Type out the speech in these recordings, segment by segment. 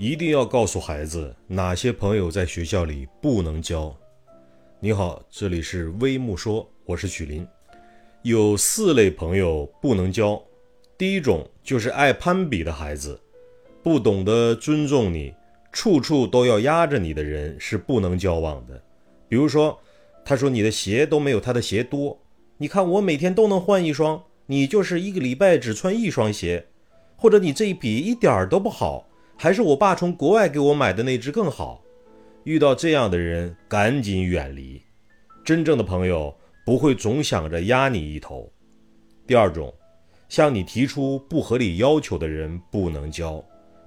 一定要告诉孩子哪些朋友在学校里不能交。你好，这里是微木说，我是许林。有四类朋友不能交。第一种就是爱攀比的孩子，不懂得尊重你，处处都要压着你的人是不能交往的。比如说，他说你的鞋都没有他的鞋多，你看我每天都能换一双，你就是一个礼拜只穿一双鞋，或者你这一笔一点儿都不好。还是我爸从国外给我买的那只更好。遇到这样的人，赶紧远离。真正的朋友不会总想着压你一头。第二种，向你提出不合理要求的人不能交。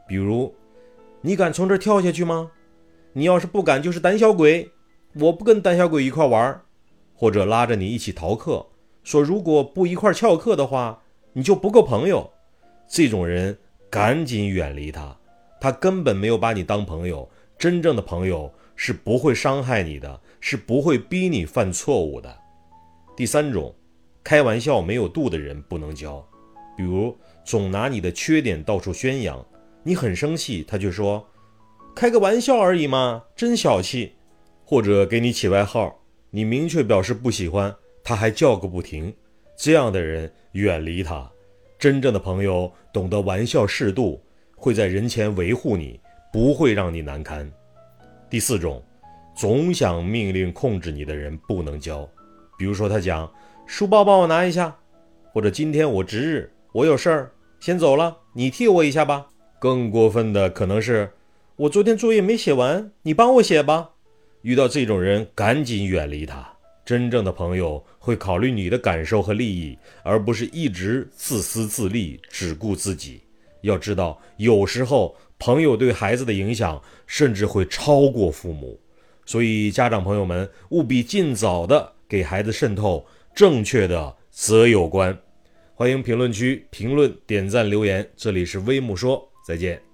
比如，你敢从这跳下去吗？你要是不敢，就是胆小鬼。我不跟胆小鬼一块玩。或者拉着你一起逃课，说如果不一块翘课的话，你就不够朋友。这种人赶紧远离他。他根本没有把你当朋友，真正的朋友是不会伤害你的，是不会逼你犯错误的。第三种，开玩笑没有度的人不能交，比如总拿你的缺点到处宣扬，你很生气，他却说开个玩笑而已嘛，真小气，或者给你起外号，你明确表示不喜欢，他还叫个不停，这样的人远离他。真正的朋友懂得玩笑适度。会在人前维护你，不会让你难堪。第四种，总想命令控制你的人不能交。比如说，他讲书包帮我拿一下，或者今天我值日，我有事儿先走了，你替我一下吧。更过分的可能是，我昨天作业没写完，你帮我写吧。遇到这种人，赶紧远离他。真正的朋友会考虑你的感受和利益，而不是一直自私自利，只顾自己。要知道，有时候朋友对孩子的影响甚至会超过父母，所以家长朋友们务必尽早的给孩子渗透正确的择友观。欢迎评论区评论、点赞、留言。这里是微木说，再见。